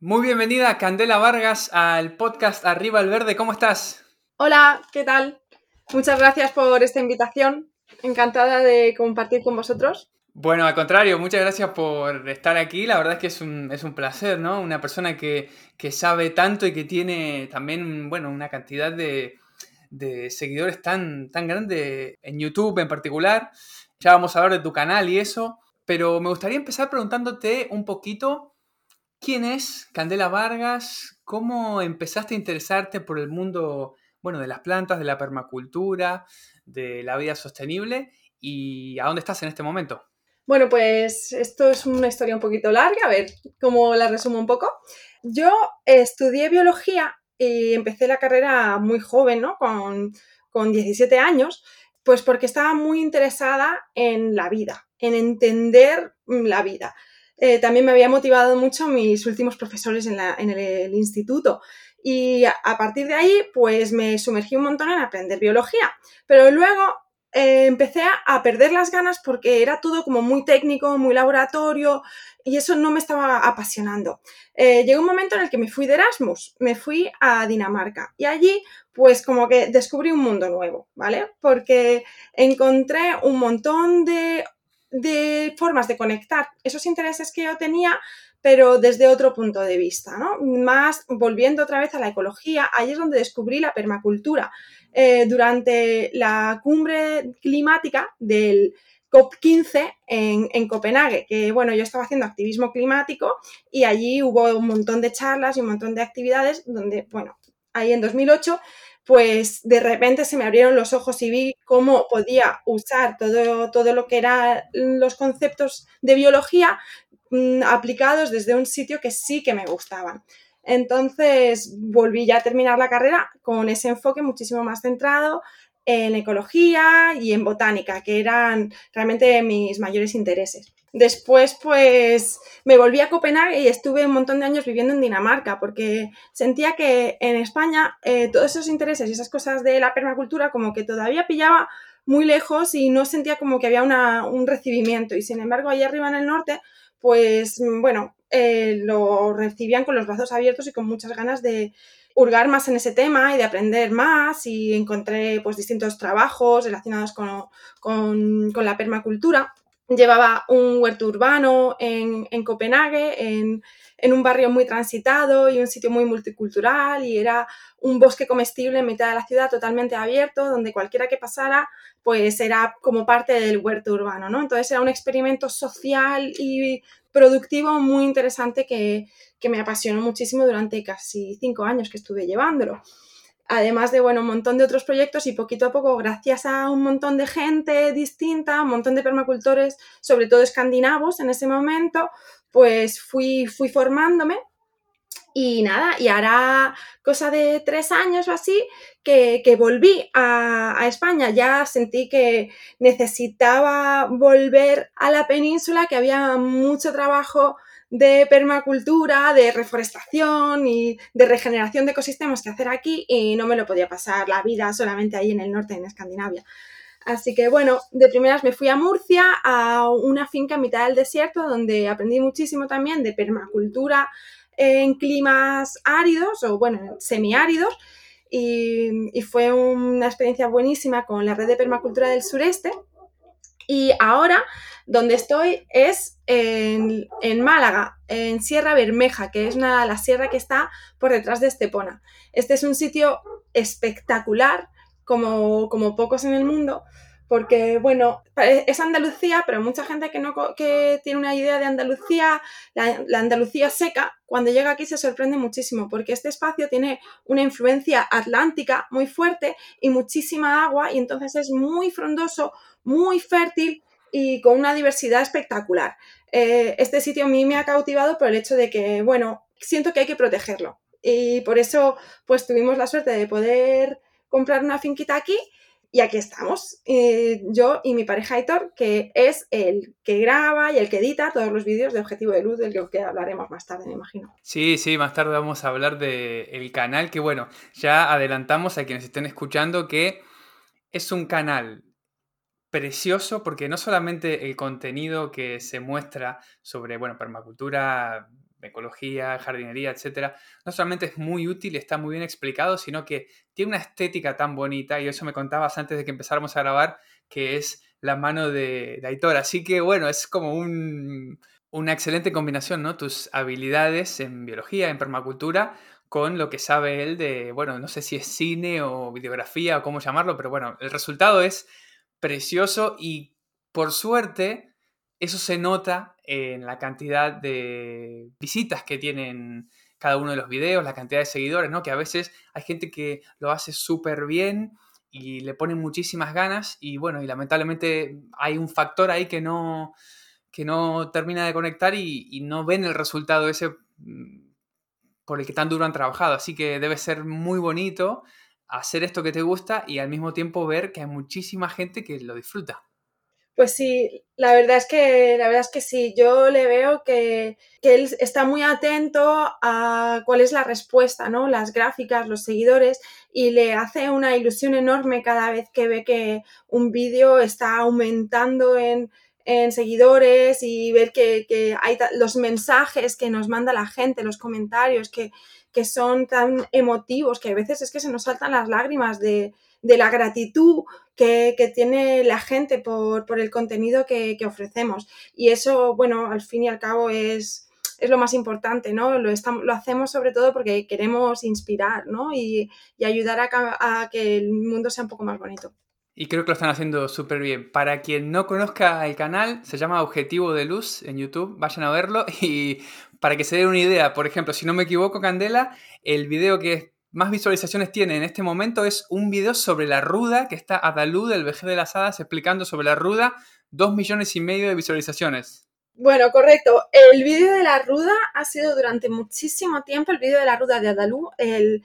Muy bienvenida Candela Vargas al podcast Arriba el Verde. ¿Cómo estás? Hola, ¿qué tal? Muchas gracias por esta invitación. Encantada de compartir con vosotros. Bueno, al contrario, muchas gracias por estar aquí. La verdad es que es un, es un placer, ¿no? Una persona que, sabe tanto y que tiene también, bueno, una cantidad de, seguidores tan, tan grande en YouTube en particular. Ya vamos a hablar de tu canal y eso. Pero me gustaría empezar preguntándote un poquito quién es Candela Vargas, cómo empezaste a interesarte por el mundo, bueno, de las plantas, de la permacultura, de la vida sostenible y a dónde estás en este momento. Bueno, pues esto es una historia un poquito larga, a ver cómo la resumo un poco. Yo estudié biología y empecé la carrera muy joven, ¿no? Con, con 17 años, pues porque estaba muy interesada en la vida, en entender la vida. Eh, también me había motivado mucho mis últimos profesores en, el, instituto. Y a, a, partir de ahí, pues me sumergí un montón en aprender biología. Pero luego eh, empecé a perder las ganas porque era todo como muy técnico, muy laboratorio y eso no me estaba apasionando. Eh, llegó un momento en el que me fui de Erasmus, me fui a Dinamarca y allí pues como que descubrí un mundo nuevo, ¿vale? Porque encontré un montón de, de formas de conectar esos intereses que yo tenía pero desde otro punto de vista, ¿no? Más volviendo otra vez a la ecología, ahí es donde descubrí la permacultura. Eh, durante la cumbre climática del COP15 en, en, Copenhague, que bueno, yo estaba haciendo activismo climático y allí hubo un montón de charlas y un montón de actividades donde, bueno, ahí en 2008 pues de repente se me abrieron los ojos y vi cómo podía usar todo, todo lo que eran los conceptos de biología Mm, aplicados desde un sitio que sí que me gustaban. Entonces volví ya a terminar la carrera con ese enfoque muchísimo más centrado en ecología y en botánica, que eran realmente mis mayores intereses. Después, pues, me volví a Copenhague y estuve un montón de años viviendo en Dinamarca, porque sentía que en España eh, todos esos intereses y esas cosas de la permacultura como que todavía pillaba muy lejos y no sentía como que había un recibimiento. Y sin embargo, allá arriba en el norte, pues bueno, eh, lo recibían con los brazos abiertos y con muchas ganas de hurgar más en ese tema y de aprender más y encontré pues distintos trabajos relacionados con, con, la permacultura. Llevaba un huerto urbano en, en Copenhague, en, en un barrio muy transitado y un sitio muy multicultural y era un bosque comestible en mitad de la ciudad totalmente abierto donde cualquiera que pasara pues era como parte del huerto urbano, ¿no? Entonces era un experimento social y productivo muy interesante que, que me apasionó muchísimo durante casi cinco años que estuve llevándolo además de bueno, un montón de otros proyectos y poquito a poco, gracias a un montón de gente distinta, un montón de permacultores, sobre todo escandinavos en ese momento, pues fui, fui formándome y nada, y hará cosa de tres años o así que, volví a, España. Ya sentí que necesitaba volver a la península, que había mucho trabajo de permacultura, de reforestación y de regeneración de ecosistemas que hacer aquí y no me lo podía pasar la vida solamente ahí en el norte, en Escandinavia. Así que bueno, de primeras me fui a Murcia, a una finca en mitad del desierto, donde aprendí muchísimo también de permacultura en climas áridos o bueno, semiáridos. Y, y fue una experiencia buenísima con la red de permacultura del sureste. Y ahora, donde estoy es en, en, Málaga, en Sierra Bermeja, que es una, la sierra que está por detrás de Estepona. Este es un sitio espectacular como, como pocos en el mundo, porque, bueno, es Andalucía, pero mucha gente que, no, que tiene una idea de Andalucía, la, Andalucía seca, cuando llega aquí se sorprende muchísimo, porque este espacio tiene una influencia atlántica muy fuerte y muchísima agua, y entonces es muy frondoso, muy fértil y con una diversidad espectacular. Eh, este sitio a mí me ha cautivado por el hecho de que, bueno, siento que hay que protegerlo. Y por eso, pues tuvimos la suerte de poder comprar una finquita aquí y aquí estamos, eh, yo y mi pareja Aitor, que es el que graba y el que edita todos los vídeos de Objetivo de Luz, del que hablaremos más tarde, me imagino. Sí, sí, más tarde vamos a hablar del canal, que bueno, ya adelantamos a quienes estén escuchando que es un canal precioso porque no solamente el contenido que se muestra sobre, bueno, permacultura, ecología, jardinería, etcétera, no solamente es muy útil y está muy bien explicado, sino que tiene una estética tan bonita, y eso me contabas antes de que empezáramos a grabar, que es la mano de, Aitor. Así que bueno, es como una excelente combinación, ¿no? Tus habilidades en biología, en permacultura, con lo que sabe él de, bueno, no sé si es cine o videografía o cómo llamarlo, pero bueno, el resultado es precioso y por suerte eso se nota en la cantidad de visitas que tienen cada uno de los videos, la cantidad de seguidores, ¿no? Que a veces hay gente que lo hace súper bien y le pone muchísimas ganas y bueno, y lamentablemente hay un factor ahí que no, que no termina de conectar y, y no ven el resultado ese mm, por el que tan duro han trabajado. Así que debe ser muy bonito hacer esto que te gusta y al mismo tiempo ver que hay muchísima gente que lo disfruta. Pues sí, la verdad es que, la verdad es que sí, yo le veo que, él está muy atento a cuál es la respuesta, ¿no? Las gráficas, los seguidores, y le hace una ilusión enorme cada vez que ve que un vídeo está aumentando en, seguidores y ver que, hay los mensajes que nos manda la gente, los comentarios que, que son tan emotivos, que a veces es que se nos saltan las lágrimas de, de la gratitud que, tiene la gente por, el contenido que, ofrecemos. Y eso, bueno, al fin y al cabo es, es lo más importante, ¿no? Lo, estamos, lo hacemos sobre todo porque queremos inspirar, ¿no? Y, ayudar a, a que el mundo sea un poco más bonito. Y creo que lo están haciendo súper bien. Para quien no conozca el canal, se llama Objetivo de Luz en YouTube. Vayan a verlo. Y para que se den una idea, por ejemplo, si no me equivoco, Candela, el video que más visualizaciones tiene en este momento es un video sobre la ruda que está Adalú del VG de las Hadas explicando sobre la ruda, dos millones y medio de visualizaciones. Bueno, correcto. El vídeo de la ruda ha sido durante muchísimo tiempo el vídeo de la ruda de Adalú, el,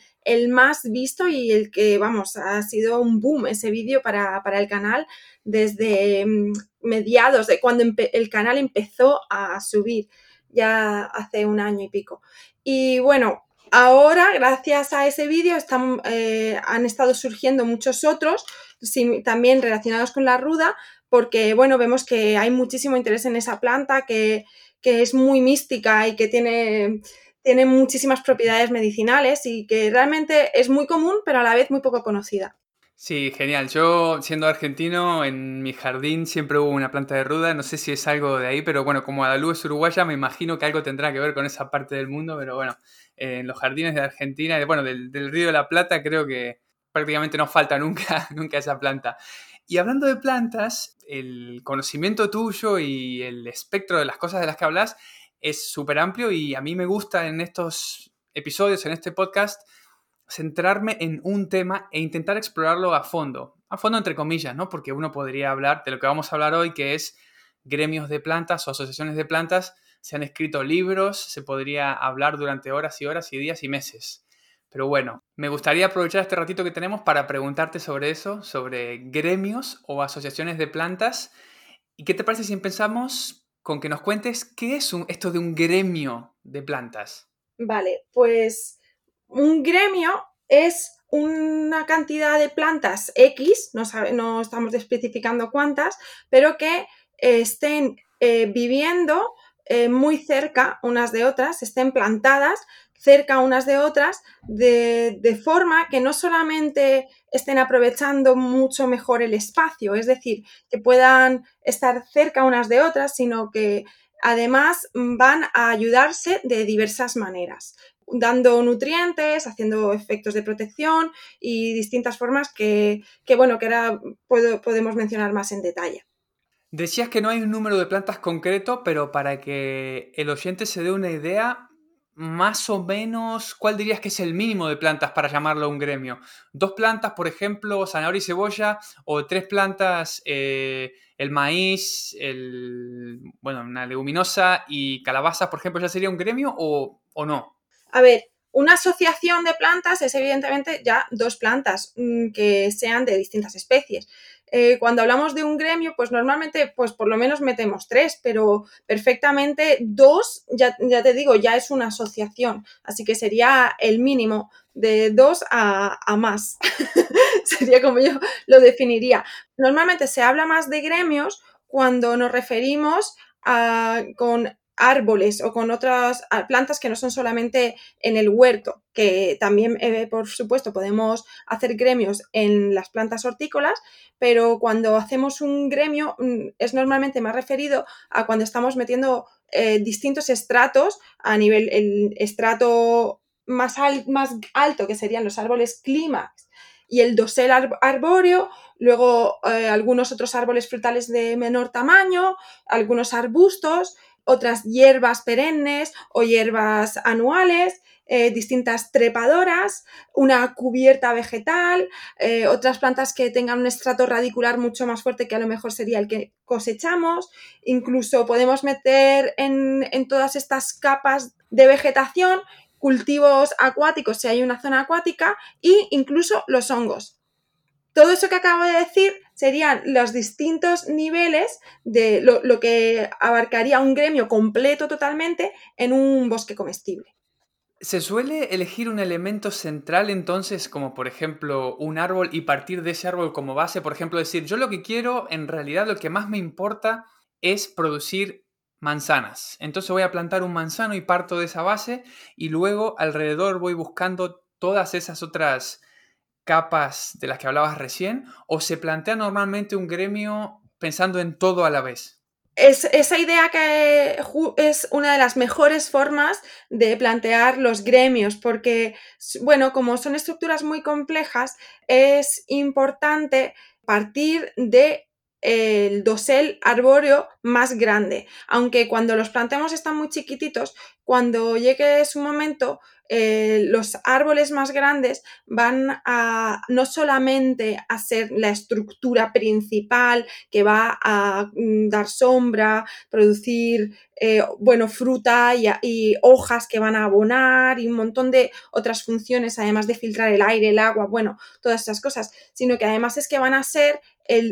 más visto y el que, vamos, ha sido un boom ese vídeo para, el canal desde mm, mediados de cuando el canal empezó a subir, ya hace un año y pico. Y bueno, Ahora, gracias a ese vídeo, eh, han estado surgiendo muchos otros, también relacionados con la ruda, porque bueno, vemos que hay muchísimo interés en esa planta, que, es muy mística y que tiene, tiene muchísimas propiedades medicinales y que realmente es muy común, pero a la vez muy poco conocida. Sí, genial. Yo, siendo argentino, en mi jardín siempre hubo una planta de ruda. No sé si es algo de ahí, pero bueno, como Adalú es uruguaya, me imagino que algo tendrá que ver con esa parte del mundo. Pero bueno, en los jardines de Argentina, bueno, del, Río de la Plata, creo que prácticamente no falta nunca, nunca esa planta. Y hablando de plantas, el conocimiento tuyo y el espectro de las cosas de las que hablas es súper amplio y a mí me gusta en estos episodios, en este podcast, centrarme en un tema e intentar explorarlo a fondo. A fondo entre comillas, ¿no? Porque uno podría hablar de lo que vamos a hablar hoy, que es gremios de plantas o asociaciones de plantas. Se han escrito libros, se podría hablar durante horas y horas y días y meses. Pero bueno, me gustaría aprovechar este ratito que tenemos para preguntarte sobre eso, sobre gremios o asociaciones de plantas. ¿Y qué te parece si empezamos con que nos cuentes qué es esto de un gremio de plantas? Vale, pues un gremio es una cantidad de plantas X, no, estamos especificando cuántas, pero que estén eh, viviendo eh, muy cerca unas de otras, estén plantadas cerca unas de otras, de, de, forma que no solamente estén aprovechando mucho mejor el espacio, es decir, que puedan estar cerca unas de otras, sino que además van a ayudarse de diversas maneras dando nutrientes, haciendo efectos de protección y distintas formas que, bueno, que ahora podemos mencionar más en detalle. Decías que no hay un número de plantas concreto, pero para que el oyente se dé una idea, más o menos, ¿cuál dirías que es el mínimo de plantas para llamarlo un gremio? ¿Dos plantas, por ejemplo, zanahoria y cebolla? ¿O tres plantas, eh, el maíz, el, bueno, una leguminosa y calabazas, por ejemplo, ya sería un gremio o, o no? A ver, una asociación de plantas es evidentemente ya dos plantas mm, que sean de distintas especies. Eh, cuando hablamos de un gremio, pues normalmente, pues por lo menos metemos tres, pero perfectamente dos, ya, te digo, ya es una asociación. Así que sería el mínimo de dos a, más. sería como yo lo definiría. Normalmente se habla más de gremios cuando nos referimos a, con árboles o con otras plantas que no son solamente en el huerto, que también, eh, por supuesto, podemos hacer gremios en las plantas hortícolas, pero cuando hacemos un gremio mm, es normalmente más referido a cuando estamos metiendo eh, distintos estratos a nivel, el estrato más, más alto, que serían los árboles clímax, y el dosel arbóreo, luego eh, algunos otros árboles frutales de menor tamaño, algunos arbustos, otras hierbas perennes o hierbas anuales, eh, distintas trepadoras, una cubierta vegetal, eh, otras plantas que tengan un estrato radicular mucho más fuerte que a lo mejor sería el que cosechamos. Incluso podemos meter en, en todas estas capas de vegetación cultivos acuáticos si hay una zona acuática e incluso los hongos. Todo eso que acabo de decir serían los distintos niveles de lo, que abarcaría un gremio completo totalmente en un bosque comestible. ¿Se suele elegir un elemento central entonces, como por ejemplo un árbol, y partir de ese árbol como base? Por ejemplo, decir, yo lo que quiero, en realidad lo que más me importa es producir manzanas. Entonces voy a plantar un manzano y parto de esa base y luego alrededor voy buscando todas esas otras capas de las que hablabas recién o se plantea normalmente un gremio pensando en todo a la vez? Es esa idea que es una de las mejores formas de plantear los gremios, porque, bueno, como son estructuras muy complejas, es importante partir de el dosel arbóreo más grande, aunque cuando los planteamos están muy chiquititos, cuando llegue su momento eh, los árboles más grandes van a no solamente a ser la estructura principal que va a mm, dar sombra, producir eh, bueno, fruta y, hojas que van a abonar y un montón de otras funciones, además de filtrar el aire, el agua, bueno, todas esas cosas, sino que además es que van a ser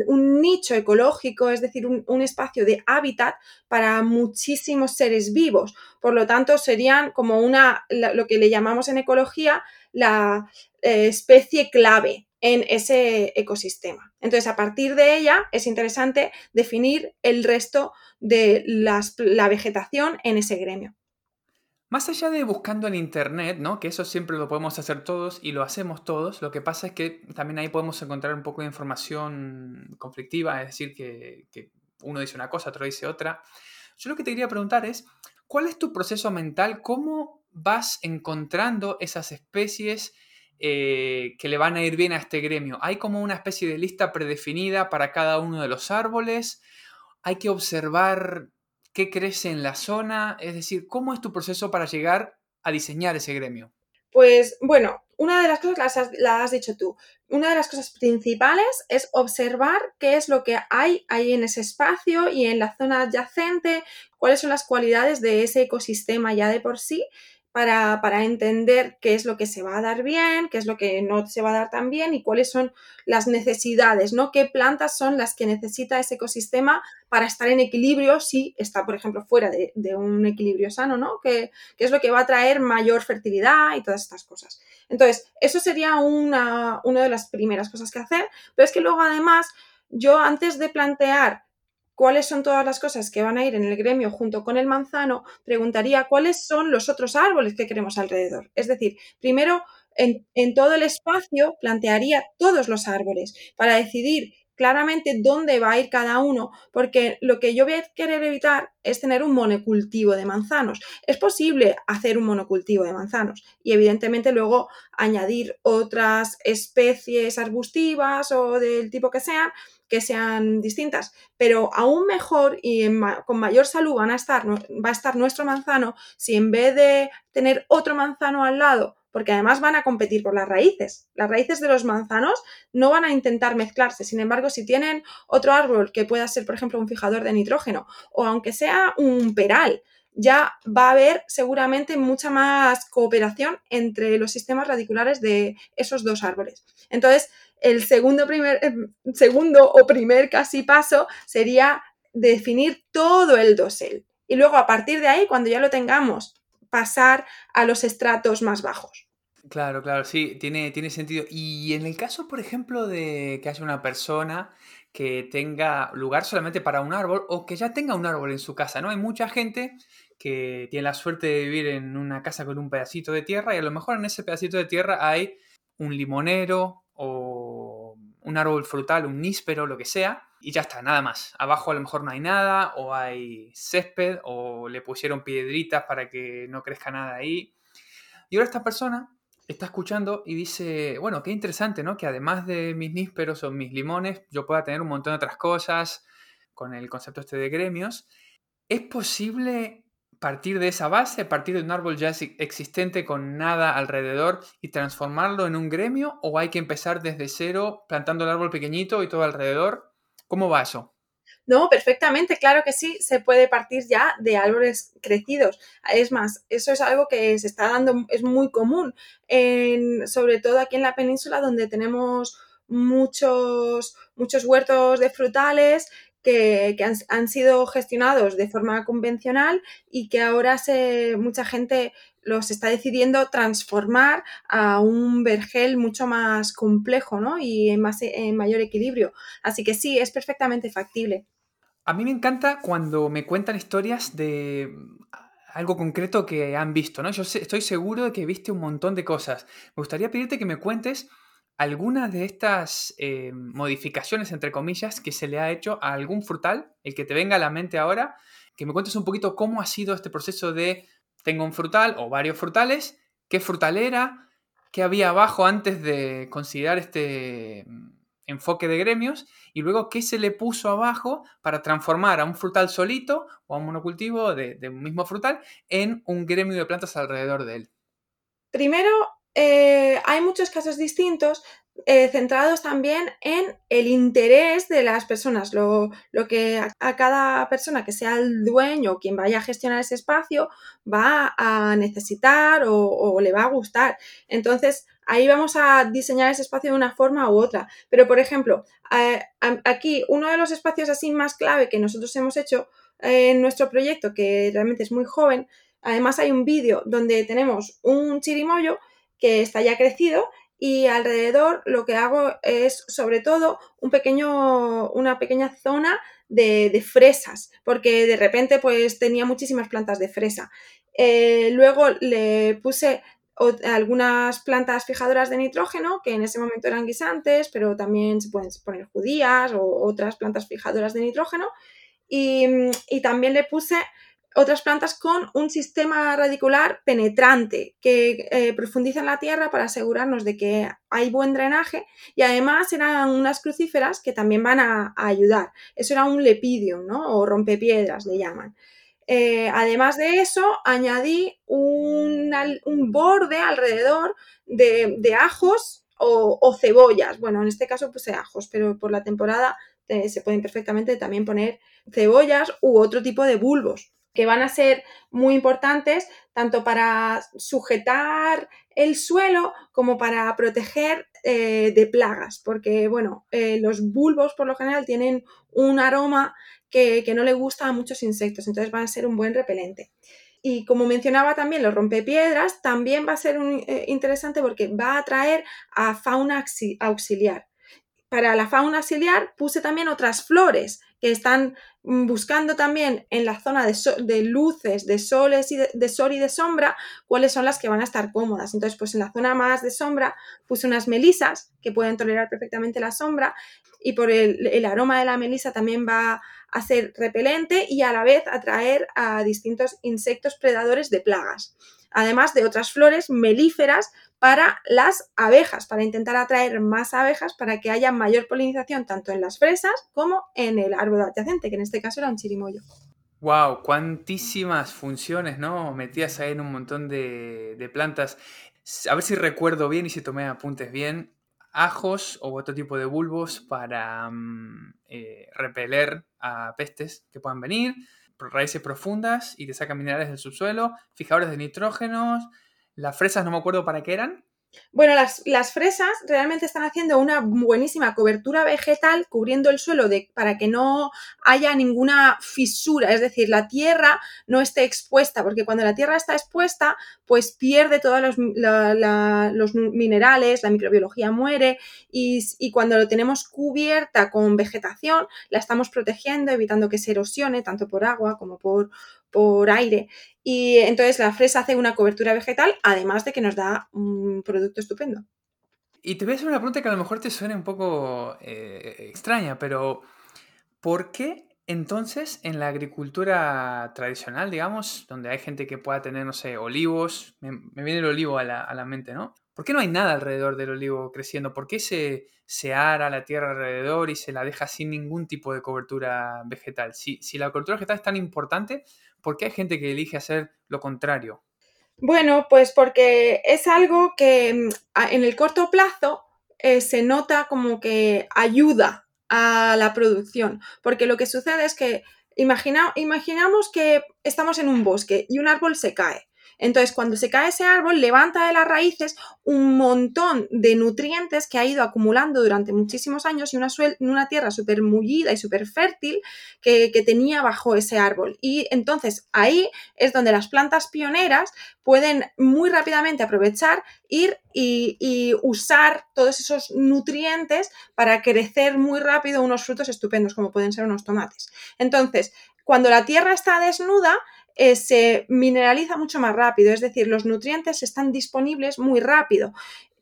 un nicho ecológico, es decir, un, espacio de hábitat para muchísimos seres vivos. Por lo tanto, serían como una, lo que le llamamos en ecología, la eh, especie clave en ese ecosistema. Entonces, a partir de ella es interesante definir el resto de la vegetación en ese gremio. Más allá de buscando en internet, ¿no? Que eso siempre lo podemos hacer todos y lo hacemos todos, lo que pasa es que también ahí podemos encontrar un poco de información conflictiva, es decir, que, uno dice una cosa, otro dice otra. Yo lo que te quería preguntar es, ¿cuál es tu proceso mental? ¿Cómo vas encontrando esas especies eh, que le van a ir bien a este gremio. ¿Hay como una especie de lista predefinida para cada uno de los árboles? ¿Hay que observar qué crece en la zona? Es decir, ¿cómo es tu proceso para llegar a diseñar ese gremio? Pues bueno, una de las cosas las has, has, dicho tú. Una de las cosas principales es observar qué es lo que hay ahí en ese espacio y en la zona adyacente, cuáles son las cualidades de ese ecosistema ya de por sí para, entender qué es lo que se va a dar bien, qué es lo que no se va a dar tan bien y cuáles son las necesidades, ¿no? ¿Qué plantas son las que necesita ese ecosistema para estar en equilibrio si está, por ejemplo, fuera de, un equilibrio sano, ¿no? ¿Qué, es lo que va a traer mayor fertilidad y todas estas cosas. Entonces, eso sería una, una de las primeras cosas que hacer, pero es que luego además yo antes de plantear cuáles son todas las cosas que van a ir en el gremio junto con el manzano, preguntaría cuáles son los otros árboles que queremos alrededor. Es decir, primero en, todo el espacio plantearía todos los árboles para decidir claramente dónde va a ir cada uno, porque lo que yo voy a querer evitar es tener un monocultivo de manzanos. Es posible hacer un monocultivo de manzanos y evidentemente luego añadir otras especies arbustivas o del tipo que sean que sean distintas, pero aún mejor y con mayor salud van a estar, va a estar nuestro manzano si en vez de tener otro manzano al lado, porque además van a competir por las raíces. Las raíces de los manzanos no van a intentar mezclarse. Sin embargo, si tienen otro árbol que pueda ser, por ejemplo, un fijador de nitrógeno o aunque sea un peral, ya va a haber seguramente mucha más cooperación entre los sistemas radiculares de esos dos árboles. Entonces, el segundo, primer, eh, segundo o primer casi paso sería definir todo el dosel. Y luego, a partir de ahí, cuando ya lo tengamos, pasar a los estratos más bajos. Claro, claro, sí, tiene, tiene sentido. Y en el caso, por ejemplo, de que haya una persona que tenga lugar solamente para un árbol o que ya tenga un árbol en su casa, ¿no? Hay mucha gente que tiene la suerte de vivir en una casa con un pedacito de tierra y a lo mejor en ese pedacito de tierra hay un limonero o un árbol frutal, un níspero, lo que sea, y ya está, nada más. Abajo a lo mejor no hay nada, o hay césped, o le pusieron piedritas para que no crezca nada ahí. Y ahora esta persona está escuchando y dice, bueno, qué interesante, ¿no? Que además de mis nísperos o mis limones, yo pueda tener un montón de otras cosas con el concepto este de gremios. ¿Es posible partir de esa base, partir de un árbol ya existente con nada alrededor y transformarlo en un gremio? ¿O hay que empezar desde cero plantando el árbol pequeñito y todo alrededor? ¿Cómo va eso? No, perfectamente, claro que sí, se puede partir ya de árboles crecidos. Es más, eso es algo que se está dando, es muy común, sobre todo aquí en la península donde tenemos muchos, muchos huertos de frutales que, han, sido gestionados de forma convencional y que ahora se, mucha gente los está decidiendo transformar a un vergel mucho más complejo ¿no? y en, más, en mayor equilibrio. Así que sí, es perfectamente factible. A mí me encanta cuando me cuentan historias de algo concreto que han visto, ¿no? Yo estoy seguro de que viste un montón de cosas. Me gustaría pedirte que me cuentes algunas de estas eh, modificaciones, entre comillas, que se le ha hecho a algún frutal, el que te venga a la mente ahora, que me cuentes un poquito cómo ha sido este proceso de tengo un frutal o varios frutales, qué frutal era, qué había abajo antes de considerar este mm, enfoque de gremios y luego qué se le puso abajo para transformar a un frutal solito o a un monocultivo de, de un mismo frutal en un gremio de plantas alrededor de él. Primero, eh, hay muchos casos distintos eh, centrados también en el interés de las personas, lo, que a, cada persona que sea el dueño, quien vaya a gestionar ese espacio, va a necesitar o, le va a gustar. Entonces, ahí vamos a diseñar ese espacio de una forma u otra. Pero, por ejemplo, eh, aquí uno de los espacios así más clave que nosotros hemos hecho en nuestro proyecto, que realmente es muy joven, además hay un vídeo donde tenemos un chirimoyo que está ya crecido y alrededor lo que hago es sobre todo un pequeño, una pequeña zona de, fresas, porque de repente pues tenía muchísimas plantas de fresa. Eh, luego le puse algunas plantas fijadoras de nitrógeno que en ese momento eran guisantes, pero también se pueden poner judías o otras plantas fijadoras de nitrógeno. Y, y también le puse otras plantas con un sistema radicular penetrante que eh, profundiza en la tierra para asegurarnos de que hay buen drenaje y además eran unas crucíferas que también van a, ayudar. Eso era un lepidium, ¿no? O rompepiedras le llaman. Eh, además de eso, añadí un, borde alrededor de, ajos o, cebollas. Bueno, en este caso puse ajos, pero por la temporada eh, se pueden perfectamente también poner cebollas u otro tipo de bulbos que van a ser muy importantes tanto para sujetar el suelo como para proteger eh, de plagas, porque bueno, eh, los bulbos por lo general tienen un aroma que, no le gusta a muchos insectos, entonces van a ser un buen repelente. Y como mencionaba también los rompepiedras, también va a ser eh, interesante porque va a atraer a fauna auxiliar. Para la fauna auxiliar puse también otras flores que están mm, buscando también en la zona de, luces, de, soles y de, sol y de sombra, cuáles son las que van a estar cómodas. Entonces, pues en la zona más de sombra puse unas melisas que pueden tolerar perfectamente la sombra y por el, aroma de la melisa también va a ser repelente y a la vez atraer a distintos insectos predadores de plagas. además de otras flores melíferas para las abejas, para intentar atraer más abejas para que haya mayor polinización tanto en las fresas como en el árbol adyacente, que en este caso era un chirimoyo. Wow, cuantísimas funciones, ¿no? Metidas ahí en un montón de, de plantas. A ver si recuerdo bien y si tomé apuntes bien ajos o otro tipo de bulbos para mm, eh, repeler a pestes que puedan venir, raíces profundas y te sacan minerales del subsuelo, fijadores de nitrógenos, las fresas no me acuerdo para qué eran, bueno, las, fresas realmente están haciendo una buenísima cobertura vegetal cubriendo el suelo de, para que no haya ninguna fisura, es decir, la tierra no esté expuesta, porque cuando la tierra está expuesta, pues pierde todos los, los minerales, la microbiología muere y, y, cuando lo tenemos cubierta con vegetación, la estamos protegiendo, evitando que se erosione tanto por agua como por, por aire. Y entonces la fresa hace una cobertura vegetal, además de que nos da un producto estupendo. Y te voy a hacer una pregunta que a lo mejor te suene un poco eh, extraña, pero ¿por qué entonces en la agricultura tradicional, digamos, donde hay gente que pueda tener, no sé, olivos, me, viene el olivo a la, a la, mente, ¿no? ¿Por qué no hay nada alrededor del olivo creciendo? ¿Por qué se, se ara la tierra alrededor y se la deja sin ningún tipo de cobertura vegetal? Si, si la cobertura vegetal es tan importante, ¿por qué hay gente que elige hacer lo contrario? Bueno, pues porque es algo que mm, en el corto plazo eh, se nota como que ayuda a la producción, porque lo que sucede es que imaginamos que estamos en un bosque y un árbol se cae. Entonces, cuando se cae ese árbol, levanta de las raíces un montón de nutrientes que ha ido acumulando durante muchísimos años y una, una tierra súper mullida y súper fértil que, tenía bajo ese árbol. Y entonces ahí es donde las plantas pioneras pueden muy rápidamente aprovechar, ir y, usar todos esos nutrientes para crecer muy rápido unos frutos estupendos, como pueden ser unos tomates. Entonces, cuando la tierra está desnuda, eh, se mineraliza mucho más rápido, es decir, los nutrientes están disponibles muy rápido.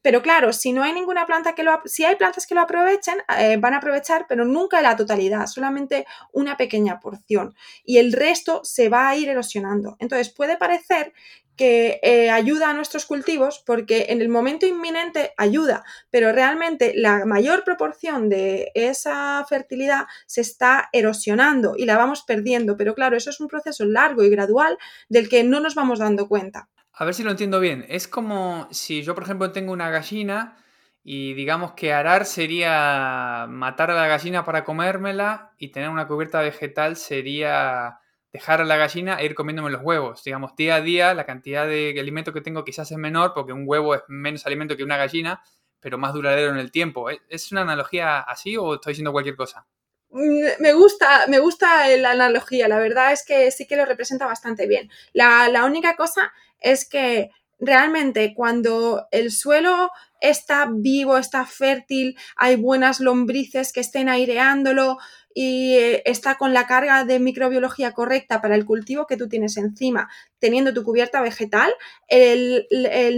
Pero claro, si no hay ninguna planta que lo, si hay plantas que lo aprovechen, eh, van a aprovechar, pero nunca la totalidad, solamente una pequeña porción. Y el resto se va a ir erosionando. Entonces puede parecer que eh, ayuda a nuestros cultivos porque en el momento inminente ayuda, pero realmente la mayor proporción de esa fertilidad se está erosionando y la vamos perdiendo. Pero claro, eso es un proceso largo y gradual del que no nos vamos dando cuenta. A ver si lo entiendo bien. Es como si yo, por ejemplo, tengo una gallina y digamos que arar sería matar a la gallina para comérmela y tener una cubierta vegetal sería dejar a la gallina e ir comiéndome los huevos. Digamos, día a día la cantidad de alimento que tengo quizás es menor porque un huevo es menos alimento que una gallina, pero más duradero en el tiempo. ¿Es una analogía así o estoy diciendo cualquier cosa? Mm, me gusta, me gusta la analogía, la verdad es que sí que lo representa bastante bien. La, la única cosa es que realmente cuando el suelo está vivo, está fértil, hay buenas lombrices que estén aireándolo, y eh, está con la carga de microbiología correcta para el cultivo que tú tienes encima, teniendo tu cubierta vegetal, el,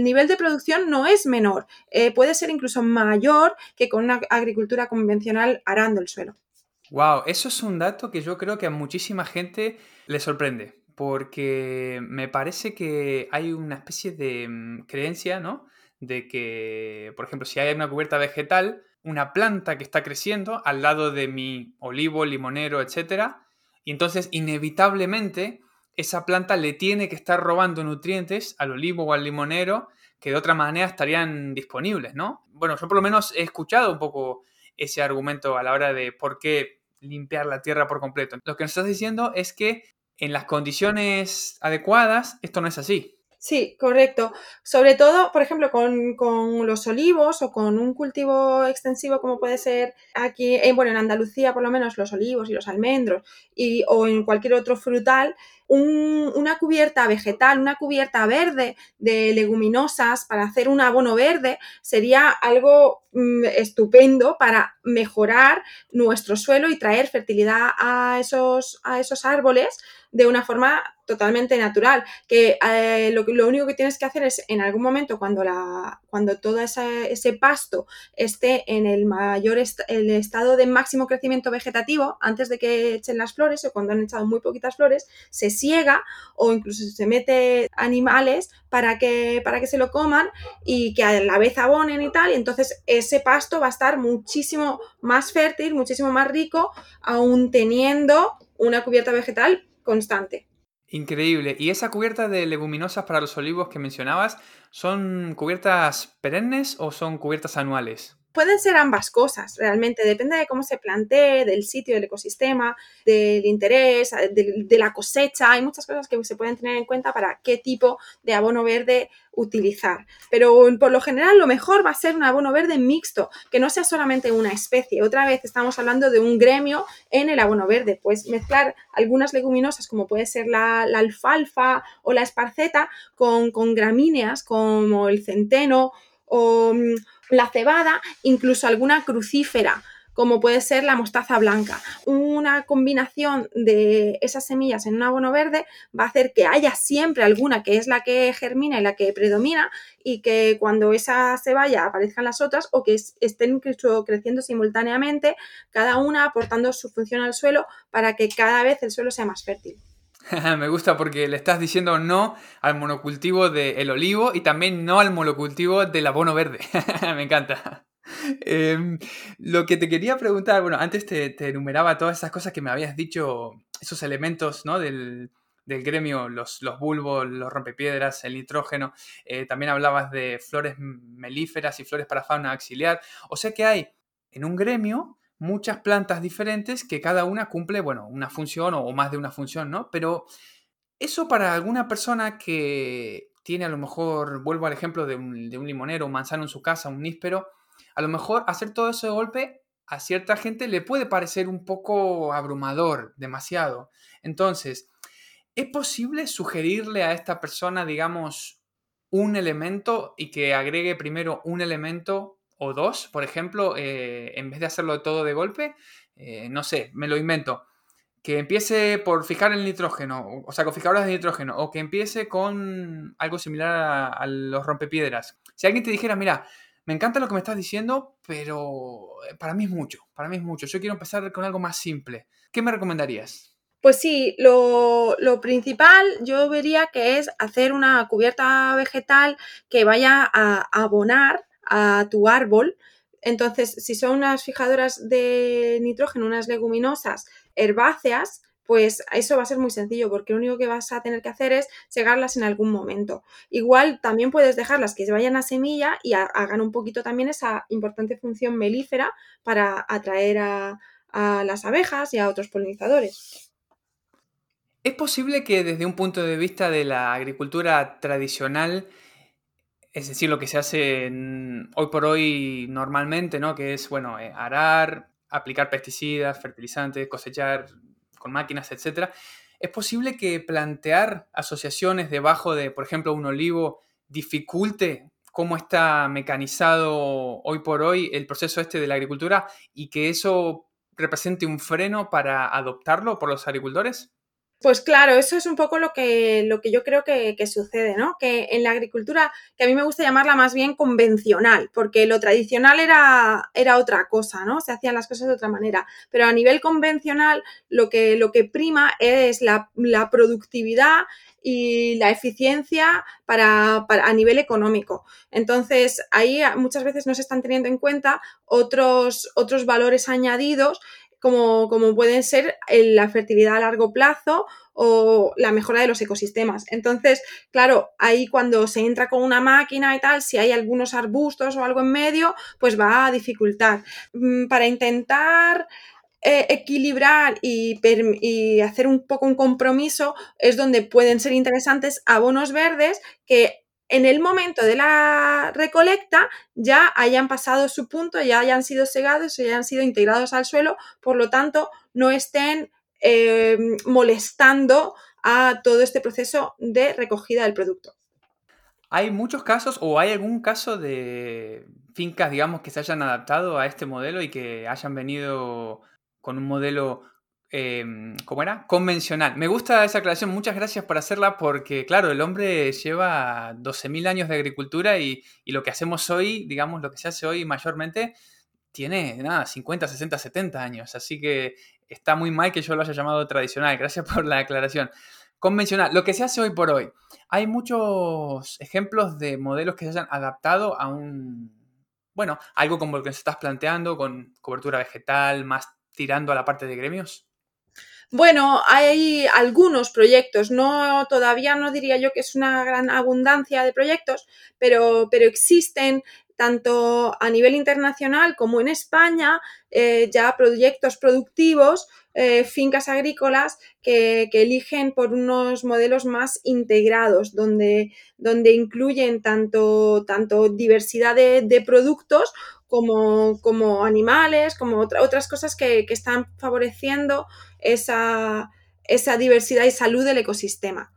nivel de producción no es menor, eh, puede ser incluso mayor que con una agricultura convencional arando el suelo. Wow, eso es un dato que yo creo que a muchísima gente le sorprende, porque me parece que hay una especie de mm, creencia, ¿no? De que, por ejemplo, si hay una cubierta vegetal, una planta que está creciendo al lado de mi olivo, limonero, etc. Y entonces inevitablemente esa planta le tiene que estar robando nutrientes al olivo o al limonero que de otra manera estarían disponibles, ¿no? Bueno, yo por lo menos he escuchado un poco ese argumento a la hora de por qué limpiar la tierra por completo. Lo que nos estás diciendo es que en las condiciones adecuadas esto no es así. Sí, correcto. Sobre todo, por ejemplo, con, los olivos o con un cultivo extensivo como puede ser aquí, en, bueno, en Andalucía por lo menos los olivos y los almendros y, o en cualquier otro frutal, una cubierta vegetal, una cubierta verde de leguminosas para hacer un abono verde sería algo mm, estupendo para mejorar nuestro suelo y traer fertilidad a esos, a esos árboles de una forma totalmente natural, que eh, lo, único que tienes que hacer es en algún momento cuando, la, cuando todo ese pasto esté en el mayor el estado de máximo crecimiento vegetativo, antes de que echen las flores o cuando han echado muy poquitas flores, se siega o incluso se mete animales para que, para que se lo coman y que a la vez abonen y tal. Y entonces ese pasto va a estar muchísimo más fértil, muchísimo más rico, aún teniendo una cubierta vegetal constante. Increíble. ¿Y esa cubierta de leguminosas para los olivos que mencionabas, son cubiertas perennes o son cubiertas anuales? Pueden ser ambas cosas, realmente, depende de cómo se plantee, del sitio, del ecosistema, del interés, de, la cosecha. Hay muchas cosas que se pueden tener en cuenta para qué tipo de abono verde utilizar. Pero por lo general lo mejor va a ser un abono verde mixto, que no sea solamente una especie. Otra vez estamos hablando de un gremio en el abono verde. Pues mezclar algunas leguminosas como puede ser la, alfalfa o la esparceta con, con gramíneas como el centeno o mm, la cebada, incluso alguna crucífera, como puede ser la mostaza blanca. Una combinación de esas semillas en un abono verde va a hacer que haya siempre alguna que es la que germina y la que predomina y que cuando esa se vaya aparezcan las otras o que estén creciendo simultáneamente, cada una aportando su función al suelo para que cada vez el suelo sea más fértil. Me gusta porque le estás diciendo no al monocultivo del olivo y también no al monocultivo del abono verde. Me encanta. Em, lo que te quería preguntar, bueno, antes te, enumeraba todas esas cosas que me habías dicho, esos elementos ¿no? del, gremio, los, los, bulbos, los rompepiedras, el nitrógeno. Eh, también hablabas de flores melíferas y flores para fauna auxiliar. O sea que hay en un gremio muchas plantas diferentes que cada una cumple, bueno, una función o más de una función, ¿no? Pero eso para alguna persona que tiene a lo mejor, vuelvo al ejemplo de un, limonero, un manzano en su casa, un níspero, a lo mejor hacer todo eso de golpe a cierta gente le puede parecer un poco abrumador, demasiado. Entonces, ¿es posible sugerirle a esta persona, digamos, un elemento y que agregue primero un elemento o dos, por ejemplo, eh, en vez de hacerlo todo de golpe, eh, no sé, me lo invento. Que empiece por fijar el nitrógeno, o sea, con fijadoras de nitrógeno, o que empiece con algo similar a, los rompepiedras. Si alguien te dijera, mira, me encanta lo que me estás diciendo, pero eh, para mí es mucho, para mí es mucho. Yo quiero empezar con algo más simple. ¿Qué me recomendarías? Pues sí, lo, lo, principal yo vería que es hacer una cubierta vegetal que vaya a abonar a tu árbol. Entonces, si son unas fijadoras de nitrógeno, unas leguminosas herbáceas, pues eso va a ser muy sencillo porque lo único que vas a tener que hacer es segarlas en algún momento. Igual también puedes dejarlas que vayan a semilla y hagan un poquito también esa importante función melífera para atraer a, a las abejas y a otros polinizadores. ¿Es posible que desde un punto de vista de la agricultura tradicional es decir, lo que se hace hoy por hoy normalmente, ¿no? Que es, bueno, eh, arar, aplicar pesticidas, fertilizantes, cosechar con máquinas, etc. ¿Es posible que plantear asociaciones debajo de, por ejemplo, un olivo dificulte cómo está mecanizado hoy por hoy el proceso este de la agricultura y que eso represente un freno para adoptarlo por los agricultores? Pues claro, eso es un poco lo que, lo que yo creo que, sucede, ¿no? Que en la agricultura, que a mí me gusta llamarla más bien convencional, porque lo tradicional era, era otra cosa, ¿no? Se hacían las cosas de otra manera. Pero a nivel convencional, lo que, lo que prima es la, productividad y la eficiencia para, para, a nivel económico. Entonces, ahí muchas veces no se están teniendo en cuenta otros, otros valores añadidos como, pueden ser la fertilidad a largo plazo o la mejora de los ecosistemas. Entonces, claro, ahí cuando se entra con una máquina y tal, si hay algunos arbustos o algo en medio, pues va a dificultar. Mm, para intentar eh, equilibrar y, y, hacer un poco un compromiso es donde pueden ser interesantes abonos verdes que en el momento de la recolecta ya hayan pasado su punto, ya hayan sido segados, ya hayan sido integrados al suelo, por lo tanto no estén eh, molestando a todo este proceso de recogida del producto. ¿Hay muchos casos o hay algún caso de fincas, digamos, que se hayan adaptado a este modelo y que hayan venido con un modelo Em, ¿cómo era? Convencional. Me gusta esa aclaración, muchas gracias por hacerla porque, claro, el hombre lleva 12.000 años de agricultura y, lo que hacemos hoy, digamos, lo que se hace hoy mayormente, tiene, nada, 50, 60, 70 años. Así que está muy mal que yo lo haya llamado tradicional. Gracias por la aclaración. convencional, lo que se hace hoy por hoy. Hay muchos ejemplos de modelos que se hayan adaptado a un, bueno, algo como lo que se estás planteando, con cobertura vegetal, más tirando a la parte de gremios. Bueno, hay algunos proyectos, no todavía no diría yo que es una gran abundancia de proyectos, pero, pero existen tanto a nivel internacional como en España, eh, ya proyectos productivos, eh, fincas agrícolas que, eligen por unos modelos más integrados, donde, donde incluyen tanto, tanto diversidad de, productos como, como, animales, como otras cosas que, que están favoreciendo esa, diversidad y salud del ecosistema.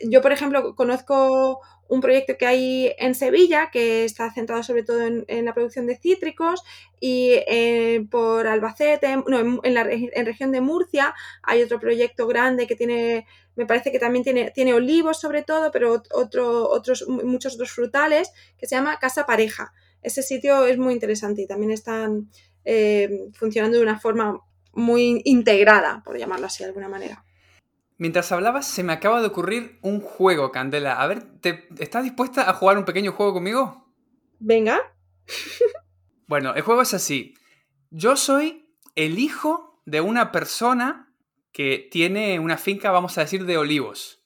Yo, por ejemplo, conozco un proyecto que hay en Sevilla que está centrado sobre todo en, la producción de cítricos y eh, por Albacete, no, en, la región de Murcia hay otro proyecto grande que tiene, me parece que también tiene, tiene olivos sobre todo, pero otro, otros, muchos otros frutales que se llama Casa Pareja. Ese sitio es muy interesante y también están eh, funcionando de una forma muy integrada, por llamarlo así de alguna manera. Mientras hablabas, se me acaba de ocurrir un juego, Candela. A ver, ¿te, ¿estás dispuesta a jugar un pequeño juego conmigo? Venga. bueno, el juego es así. Yo soy el hijo de una persona que tiene una finca, vamos a decir, de olivos.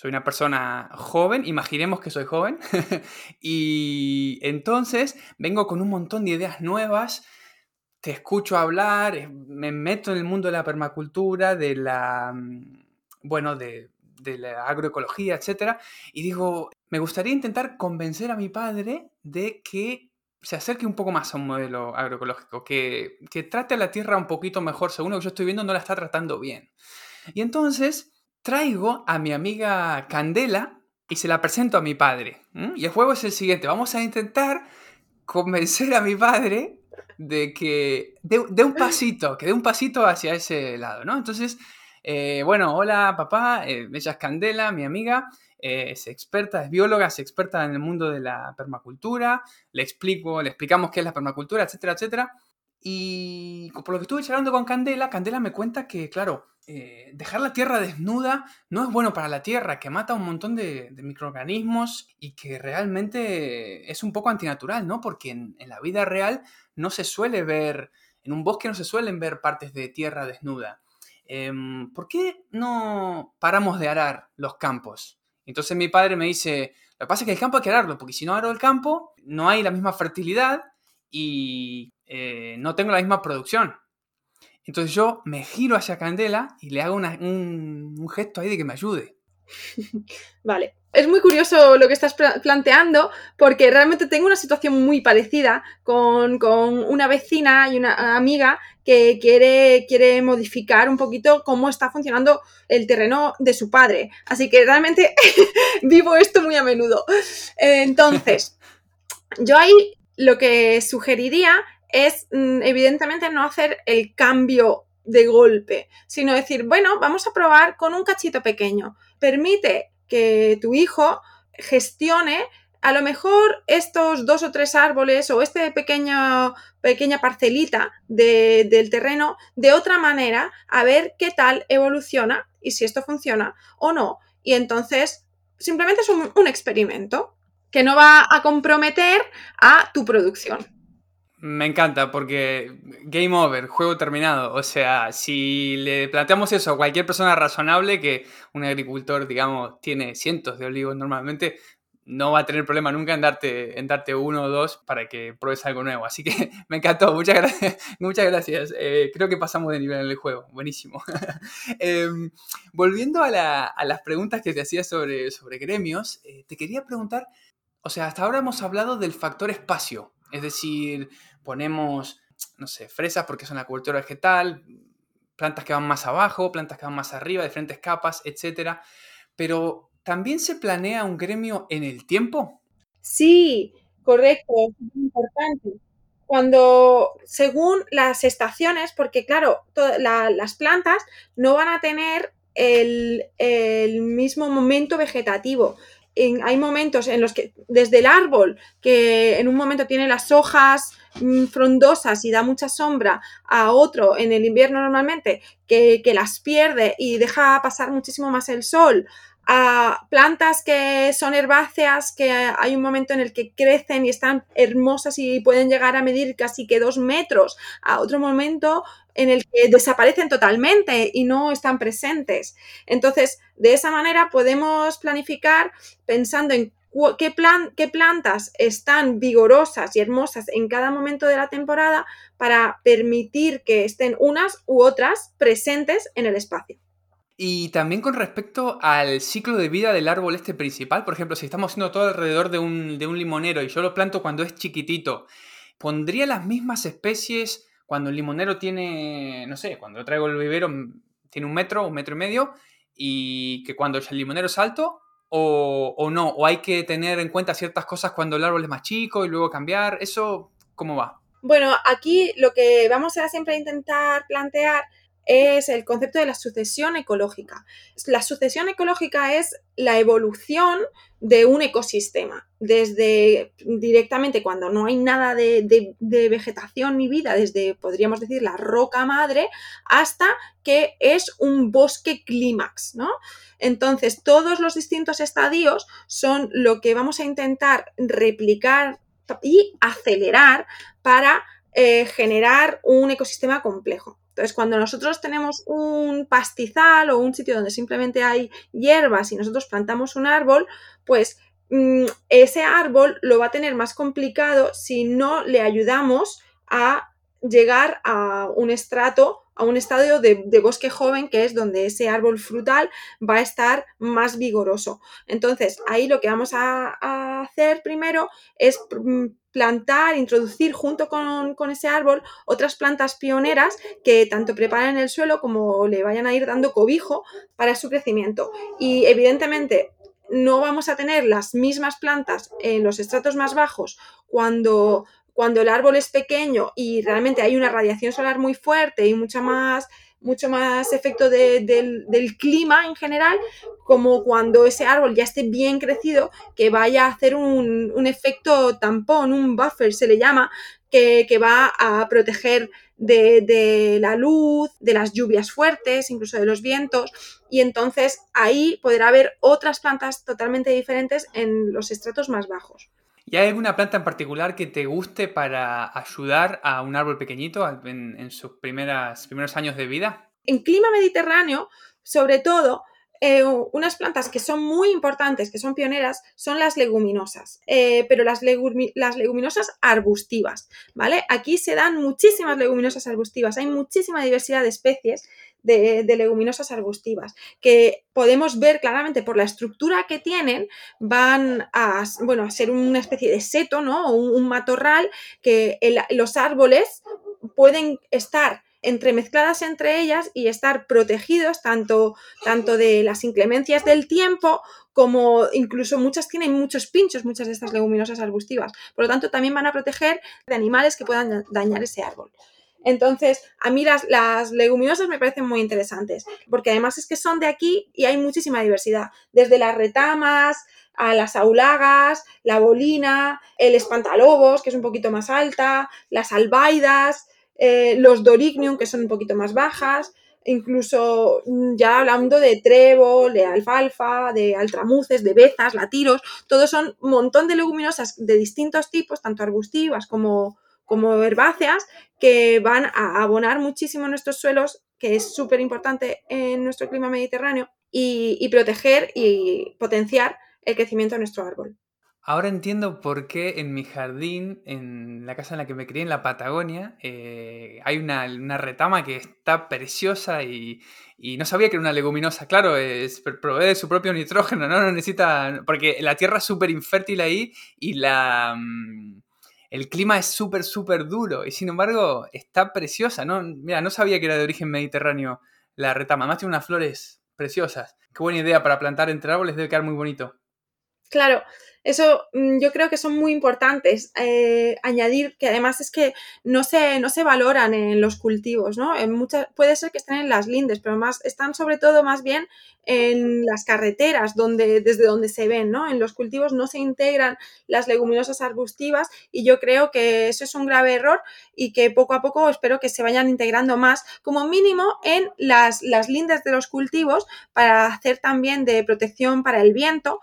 Soy una persona joven, imaginemos que soy joven, y entonces vengo con un montón de ideas nuevas te escucho hablar, eh, me meto en el mundo de la permacultura, de la, mm, bueno, de, la agroecología, etc. Y digo, me gustaría intentar convencer a mi padre de que se acerque un poco más a un modelo agroecológico, que, que trate a la tierra un poquito mejor, según lo que yo estoy viendo, no la está tratando bien. Y entonces traigo a mi amiga Candela y se la presento a mi padre. Y el juego es el siguiente, vamos a intentar convencer a mi padre de que de, un pasito, que dé un pasito hacia ese lado, ¿no? Entonces, eh, bueno, hola papá, eh, ella es Candela, mi amiga, eh, es experta, es bióloga, es experta en el mundo de la permacultura, le explico, le explicamos qué es la permacultura, etcétera, etcétera. Y por lo que estuve charlando con Candela, Candela me cuenta que, claro, eh, dejar la tierra desnuda no es bueno para la tierra, que mata un montón de, microorganismos y que realmente es un poco antinatural, ¿no? Porque en, la vida real no se suele ver, en un bosque no se suelen ver partes de tierra desnuda. Em, ¿Por qué no paramos de arar los campos? Entonces mi padre me dice, lo que pasa es que el campo hay que ararlo, porque si no aro el campo, no hay la misma fertilidad y eh, no tengo la misma producción. Entonces yo me giro hacia Candela y le hago un, gesto ahí de que me ayude. Vale. Es muy curioso lo que estás planteando porque realmente tengo una situación muy parecida con, una vecina y una amiga que quiere, quiere modificar un poquito cómo está funcionando el terreno de su padre. Así que realmente vivo esto muy a menudo. Entonces, yo ahí lo que sugeriría es mm, evidentemente no hacer el cambio de golpe, sino decir, bueno, vamos a probar con un cachito pequeño. Permite que tu hijo gestione a lo mejor estos dos o tres árboles o esta pequeña parcelita del terreno de otra manera, a ver qué tal evoluciona y si esto funciona o no. Y entonces simplemente es un experimento que no va a comprometer a tu producción. Me encanta porque game over, juego terminado. O sea, si le planteamos eso a cualquier persona razonable, que un agricultor, digamos, tiene cientos de olivos normalmente, no va a tener problema nunca en darte, en darte uno o dos para que pruebes algo nuevo. Así que me encantó, muchas gracias. Muchas gracias. Eh, creo que pasamos de nivel en el juego, buenísimo. Em, volviendo a, las preguntas que te hacía sobre, sobre gremios, eh, te quería preguntar, o sea, hasta ahora hemos hablado del factor espacio, es decir, ponemos, no sé, fresas porque son la cobertura vegetal, plantas que van más abajo, plantas que van más arriba, diferentes capas, etc. Pero, ¿también se planea un gremio en el tiempo? Sí, correcto, es importante. Cuando, según las estaciones, porque claro, las plantas no van a tener el, el mismo momento vegetativo hay momentos en los que desde el árbol, que en un momento tiene las hojas mm, frondosas y da mucha sombra a otro en el invierno normalmente que, que las pierde y deja pasar muchísimo más el sol, a plantas que son herbáceas, que hay un momento en el que crecen y están hermosas y pueden llegar a medir casi que dos metros, a otro momento en el que desaparecen totalmente y no están presentes. Entonces, de esa manera podemos planificar pensando en qué, plan, qué plantas están vigorosas y hermosas en cada momento de la temporada para permitir que estén unas u otras presentes en el espacio. Y también con respecto al ciclo de vida del árbol este principal, por ejemplo, si estamos haciendo todo alrededor de un, de un limonero y yo lo planto cuando es chiquitito, ¿pondría las mismas especies cuando el limonero tiene, no sé, cuando traigo el vivero mm, tiene un metro, un metro y medio, y que cuando el limonero es alto, o, o no, o hay que tener en cuenta ciertas cosas cuando el árbol es más chico y luego cambiar, ¿eso cómo va? Bueno, aquí lo que vamos a siempre intentar plantear es el concepto de la sucesión ecológica. La sucesión ecológica es la evolución de un ecosistema, desde directamente cuando no hay nada de, vegetación ni vida, desde, podríamos decir, la roca madre, hasta que es un bosque clímax, ¿no? Entonces, todos los distintos estadios son lo que vamos a intentar replicar y acelerar para eh, generar un ecosistema complejo. Entonces, cuando nosotros tenemos un pastizal o un sitio donde simplemente hay hierbas y nosotros plantamos un árbol, pues mm, ese árbol lo va a tener más complicado si no le ayudamos a llegar a un estrato, a un estadio de, bosque joven, que es donde ese árbol frutal va a estar más vigoroso. Entonces, ahí lo que vamos a, a hacer primero es mm, plantar, introducir junto con, ese árbol otras plantas pioneras que tanto preparen el suelo como le vayan a ir dando cobijo para su crecimiento. Y evidentemente no vamos a tener las mismas plantas en los estratos más bajos cuando, cuando el árbol es pequeño y realmente hay una radiación solar muy fuerte y mucha más mucho más efecto del, clima en general, como cuando ese árbol ya esté bien crecido, que vaya a hacer un, efecto tampón, un buffer se le llama, que, va a proteger de, de, la luz, de las lluvias fuertes, incluso de los vientos, y entonces ahí podrá haber otras plantas totalmente diferentes en los estratos más bajos. ¿Y hay alguna planta en particular que te guste para ayudar a un árbol pequeñito en, sus primeras, primeros años de vida? En clima mediterráneo, sobre todo, eh, unas plantas que son muy importantes, que son pioneras, son las leguminosas, eh, pero las, las, leguminosas arbustivas, ¿vale? Aquí se dan muchísimas leguminosas arbustivas, hay muchísima diversidad de especies de, leguminosas arbustivas, que podemos ver claramente por la estructura que tienen, van a, bueno, a ser una especie de seto, ¿no? un, matorral que los árboles pueden estar entremezcladas entre ellas y estar protegidos tanto, tanto de las inclemencias del tiempo como incluso muchas tienen muchos pinchos, muchas de estas leguminosas arbustivas. Por lo tanto, también van a proteger de animales que puedan dañar ese árbol. Entonces, a mí las, leguminosas me parecen muy interesantes, porque además es que son de aquí y hay muchísima diversidad, desde las retamas a las aulagas, la bolina, el espantalobos, que es un poquito más alta, las albaidas, eh, los dorignium, que son un poquito más bajas, incluso mm, ya hablando de trébol, de alfalfa, de altramuces, de bezas, latiros, todos son un montón de leguminosas de distintos tipos, tanto arbustivas como, como herbáceas, que van a abonar muchísimo nuestros suelos, que es súper importante en nuestro clima mediterráneo, y proteger y potenciar el crecimiento de nuestro árbol. Ahora entiendo por qué en mi jardín, en la casa en la que me crié, en la Patagonia, eh, hay una, retama que está preciosa y, no sabía que era una leguminosa. Claro, es, provee de su propio nitrógeno, ¿no? No necesita. Porque la tierra es súper infértil ahí y la. Mm, el clima es súper, súper duro. Y sin embargo, está preciosa, ¿no? Mira, no sabía que era de origen mediterráneo la retama. Además, tiene unas flores preciosas. Qué buena idea para plantar entre árboles, debe quedar muy bonito. Claro, Eso mm, yo creo que son muy importantes. Eh, añadir que además es que no se, no se valoran en los cultivos, ¿no? En muchas, puede ser que estén en las lindes, pero más, están sobre todo más bien en las carreteras donde, desde donde se ven, ¿no? En los cultivos no se integran las leguminosas arbustivas y yo creo que eso es un grave error y que poco a poco espero que se vayan integrando más, como mínimo en las, las lindes de los cultivos para hacer también de protección para el viento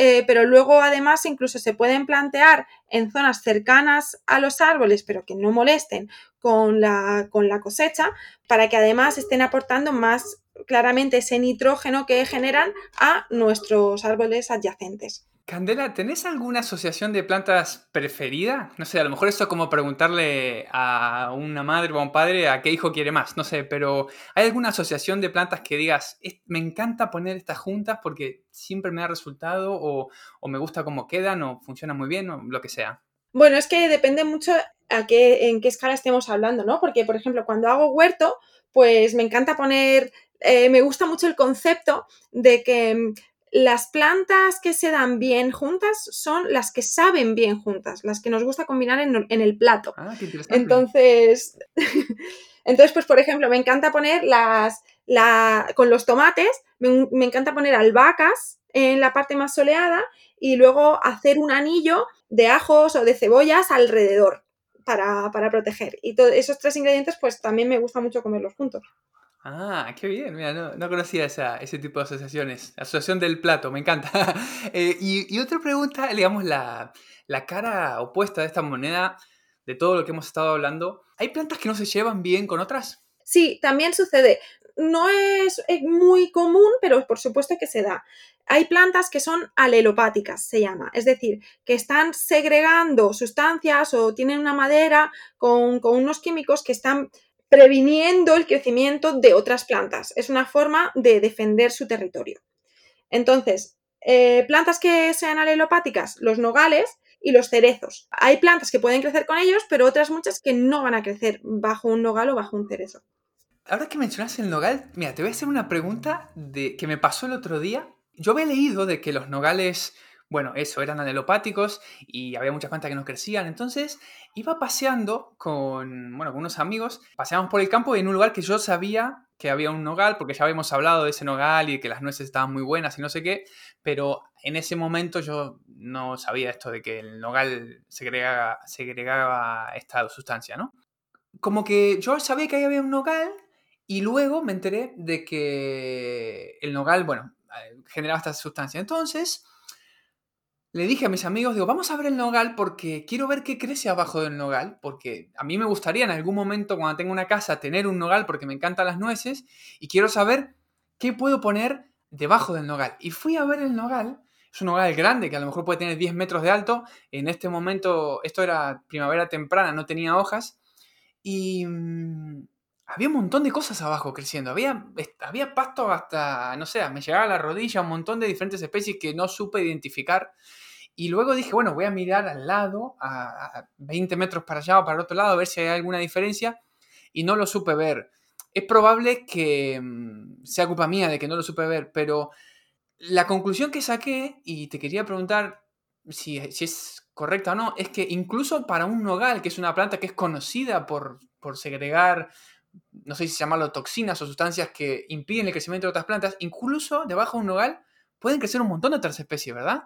eh, pero luego además incluso se pueden plantear en zonas cercanas a los árboles, pero que no molesten con la, con la cosecha, para que además estén aportando más claramente ese nitrógeno que generan a nuestros árboles adyacentes. Candela, ¿tenés alguna asociación de plantas preferida? No sé, a lo mejor esto es como preguntarle a una madre o a un padre a qué hijo quiere más, no sé, pero ¿hay alguna asociación de plantas que digas, me encanta poner estas juntas porque siempre me ha resultado o, me gusta cómo quedan o funcionan muy bien o lo que sea? Bueno, es que depende mucho a en qué escala estemos hablando, ¿no? Porque, por ejemplo, cuando hago huerto, pues me encanta poner, eh, me gusta mucho el concepto de que las plantas que se dan bien juntas son las que saben bien juntas, las que nos gusta combinar en, el plato. Ah, qué entonces, entonces, pues por ejemplo, me encanta poner las, con los tomates, me, encanta poner albahacas en la parte más soleada y luego hacer un anillo de ajos o de cebollas alrededor para, para proteger. Y todos esos tres ingredientes, pues también me gusta mucho comerlos juntos. Ah, qué bien, mira, no, conocía ese tipo de asociaciones. Asociación del plato, me encanta. Eh, y, otra pregunta, digamos, la, cara opuesta de esta moneda, de todo lo que hemos estado hablando. ¿Hay plantas que no se llevan bien con otras? Sí, también sucede. No es muy común, pero por supuesto que se da. Hay plantas que son alelopáticas, se llama, es decir, que están segregando sustancias o tienen una madera con, con unos químicos que están previniendo el crecimiento de otras plantas. Es una forma de defender su territorio. Entonces, eh, plantas que sean alelopáticas, los nogales y los cerezos. Hay plantas que pueden crecer con ellos, pero otras muchas que no van a crecer bajo un nogal o bajo un cerezo. Ahora que mencionas el nogal, mira, te voy a hacer una pregunta de, que me pasó el otro día. Yo había leído de que los nogales bueno, eso, eran anelopáticos y había muchas plantas que no crecían. Entonces iba paseando con, bueno, con unos amigos, paseamos por el campo en un lugar que yo sabía que había un nogal, porque ya habíamos hablado de ese nogal y que las nueces estaban muy buenas y no sé qué, pero en ese momento yo no sabía esto de que el nogal segregaba, segregaba esta sustancia, ¿no? Como que yo sabía que ahí había un nogal y luego me enteré de que el nogal, bueno, eh, generaba esta sustancia. Entonces, le dije a mis amigos, digo, vamos a ver el nogal porque quiero ver qué crece abajo del nogal, porque a mí me gustaría en algún momento cuando tenga una casa tener un nogal porque me encantan las nueces y quiero saber qué puedo poner debajo del nogal. Y fui a ver el nogal, es un nogal grande que a lo mejor puede tener 10 metros de alto, en este momento esto era primavera temprana, no tenía hojas y mm, había un montón de cosas abajo creciendo, había, había pasto hasta, no sé, me llegaba a la rodilla, un montón de diferentes especies que no supe identificar. Y luego dije, bueno, voy a mirar al lado, a 20 metros para allá o para el otro lado, a ver si hay alguna diferencia. Y no lo supe ver. Es probable que mm, sea culpa mía de que no lo supe ver, pero la conclusión que saqué, y te quería preguntar si, es correcta o no, es que incluso para un nogal, que es una planta que es conocida por, por segregar, no sé si llamarlo toxinas o sustancias que impiden el crecimiento de otras plantas, incluso debajo de un nogal pueden crecer un montón de otras especies, ¿verdad?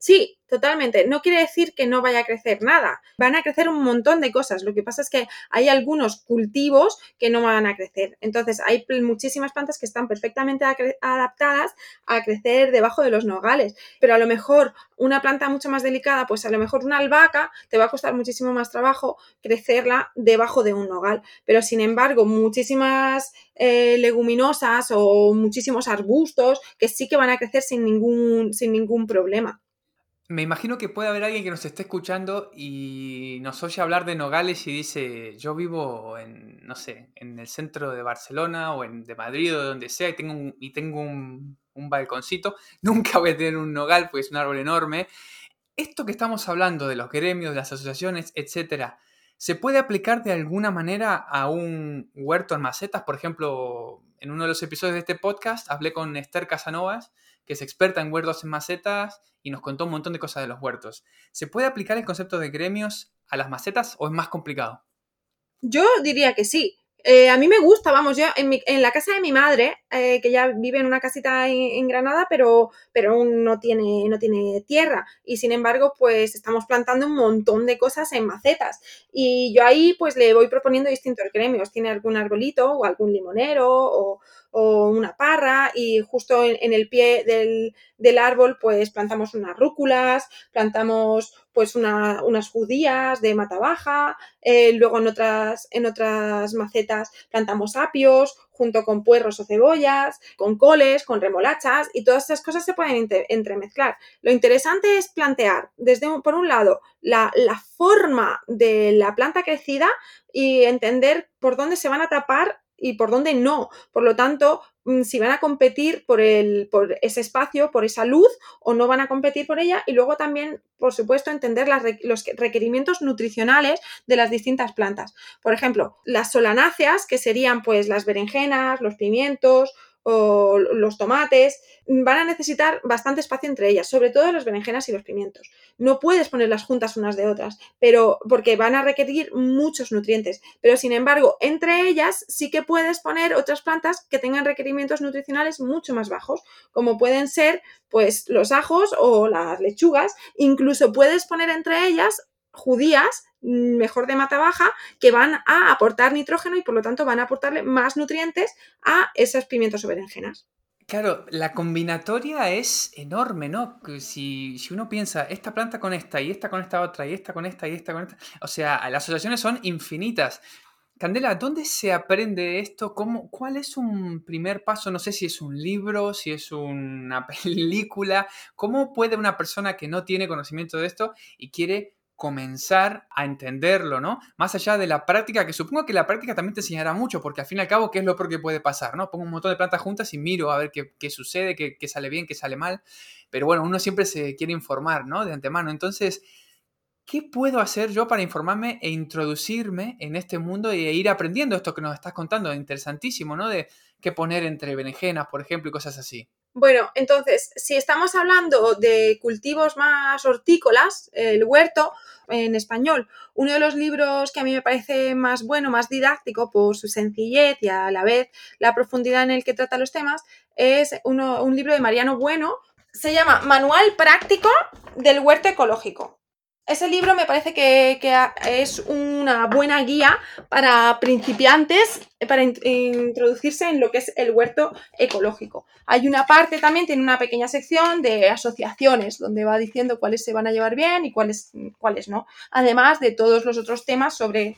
Sí, totalmente. No quiere decir que no vaya a crecer nada. Van a crecer un montón de cosas. Lo que pasa es que hay algunos cultivos que no van a crecer. Entonces, hay muchísimas plantas que están perfectamente adaptadas a crecer debajo de los nogales. Pero a lo mejor una planta mucho más delicada, pues a lo mejor una albahaca te va a costar muchísimo más trabajo crecerla debajo de un nogal. Pero sin embargo, muchísimas eh, leguminosas o muchísimos arbustos que sí que van a crecer sin ningún, sin ningún problema. Me imagino que puede haber alguien que nos esté escuchando y nos oye hablar de Nogales y dice, yo vivo en, no sé, en el centro de Barcelona o en, de Madrid o de donde sea y tengo un, y tengo un, un balconcito. Nunca voy a tener un nogal porque es un árbol enorme. Esto que estamos hablando de los gremios, de las asociaciones, etcétera, ¿se puede aplicar de alguna manera a un huerto en macetas? Por ejemplo, en uno de los episodios de este podcast hablé con Esther Casanovas que es experta en huertos en macetas y nos contó un montón de cosas de los huertos. ¿Se puede aplicar el concepto de gremios a las macetas o es más complicado? Yo diría que sí. Eh, a mí me gusta, vamos, yo en, la casa de mi madre, eh, que ya vive en una casita en, Granada, pero, pero no tiene, no tiene tierra. Y sin embargo, pues estamos plantando un montón de cosas en macetas. Y yo ahí pues le voy proponiendo distintos gremios. Tiene algún arbolito o algún limonero o, o una parra y justo en, el pie del, árbol pues plantamos unas rúculas, plantamos pues unas judías de mata baja, eh, luego en otras, en otras macetas plantamos apios junto con puerros o cebollas, con coles, con remolachas y todas esas cosas se pueden entremezclar. Lo interesante es plantear desde por un lado la, la forma de la planta crecida y entender por dónde se van a tapar y por dónde no. Por lo tanto, mm, si van a competir por, el, por ese espacio, por esa luz, o no van a competir por ella. Y luego también, por supuesto, entender los requerimientos nutricionales de las distintas plantas. Por ejemplo, las solanáceas, que serían pues las berenjenas, los pimientos, o los tomates, van a necesitar bastante espacio entre ellas, sobre todo las berenjenas y los pimientos. No puedes ponerlas juntas unas de otras, pero porque van a requerir muchos nutrientes, pero sin embargo, entre ellas sí que puedes poner otras plantas que tengan requerimientos nutricionales mucho más bajos, como pueden ser pues los ajos o las lechugas, incluso puedes poner entre ellas judías mejor de mata baja que van a aportar nitrógeno y por lo tanto van a aportarle más nutrientes a esos pimientos o berenjenas. Claro, la combinatoria es enorme, ¿no? Si, si, uno piensa esta planta con esta y esta con esta otra y esta con esta y esta con esta, o sea, las asociaciones son infinitas. Candela, ¿dónde se aprende esto? ¿Cómo, ¿Cuál es un primer paso? No sé si es un libro, si es una película. ¿Cómo puede una persona que no tiene conocimiento de esto y quiere comenzar a entenderlo, ¿no? Más allá de la práctica, que supongo que la práctica también te enseñará mucho, porque al fin y al cabo, ¿qué es lo peor que puede pasar, ¿no? Pongo un montón de plantas juntas y miro a ver qué, sucede, qué, sale bien, qué sale mal. Pero bueno, uno siempre se quiere informar, ¿no? De antemano. Entonces, ¿qué puedo hacer yo para informarme e introducirme en este mundo e ir aprendiendo esto que nos estás contando? Interesantísimo, ¿no? De qué poner entre berenjenas, por ejemplo, y cosas así. Bueno, entonces, si estamos hablando de cultivos más hortícolas, el huerto en español, uno de los libros que a mí me parece más bueno, más didáctico por su sencillez y a la vez la profundidad en el que trata los temas, es un libro de Mariano Bueno, se llama Manual Práctico del Huerto Ecológico. Ese libro me parece que, es una buena guía para principiantes, para introducirse en lo que es el huerto ecológico. Hay una parte también, tiene una pequeña sección de asociaciones, donde va diciendo cuáles se van a llevar bien y cuáles, cuáles no. Además de todos los otros temas sobre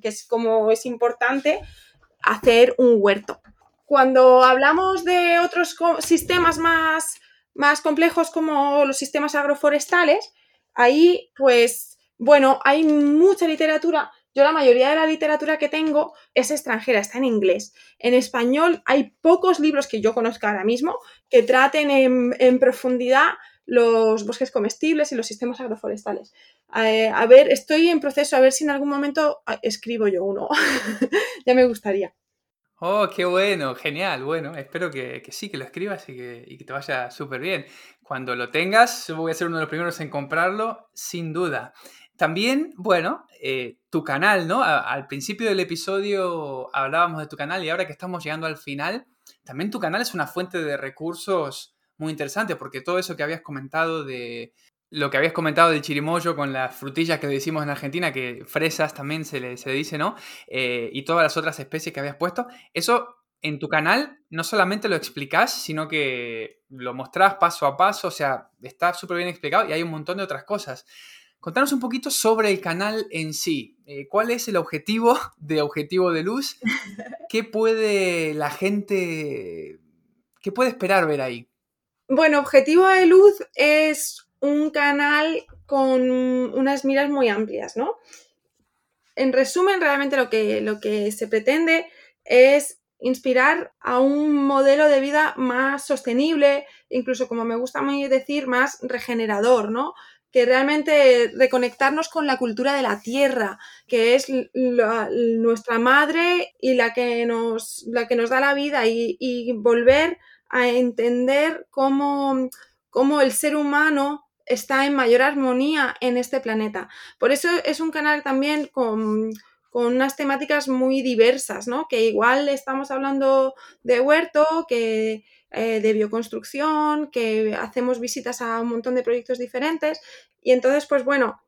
que es, cómo es importante hacer un huerto. Cuando hablamos de otros sistemas más, más complejos como los sistemas agroforestales, ahí, pues, bueno, hay mucha literatura. Yo la mayoría de la literatura que tengo es extranjera, está en inglés. En español hay pocos libros que yo conozca ahora mismo que traten en, profundidad los bosques comestibles y los sistemas agroforestales. Eh, a ver, estoy en proceso, a ver si en algún momento ah, escribo yo uno. ya me gustaría. Oh, qué bueno, genial. Bueno, espero que, sí, que lo escribas y que, te vaya súper bien. Cuando lo tengas, voy a ser uno de los primeros en comprarlo, sin duda. También, bueno, eh, tu canal, ¿no? al principio del episodio hablábamos de tu canal y ahora que estamos llegando al final, también tu canal es una fuente de recursos muy interesante porque todo eso que habías comentado de lo que habías comentado del chirimoyo con las frutillas que decimos en Argentina, que fresas también se le, dice, ¿no? Eh, y todas las otras especies que habías puesto, eso en tu canal no solamente lo explicás, sino que lo mostrás paso a paso, o sea, está súper bien explicado y hay un montón de otras cosas. Contanos un poquito sobre el canal en sí. Eh, ¿Cuál es el objetivo de Objetivo de Luz? ¿Qué puede la gente, qué puede esperar ver ahí? Bueno, Objetivo de Luz es un canal con unas miras muy amplias, ¿no? En resumen, realmente lo que, lo que se pretende es inspirar a un modelo de vida más sostenible, incluso como me gusta muy decir, más regenerador, ¿no? Que realmente reconectarnos con la cultura de la tierra, que es nuestra madre y la que nos, la que nos da la vida, y, y volver a entender cómo, cómo el ser humano está en mayor armonía en este planeta. Por eso es un canal también con, unas temáticas muy diversas, ¿no? Que igual estamos hablando de huerto, que eh, de bioconstrucción, que hacemos visitas a un montón de proyectos diferentes. Y entonces, pues bueno,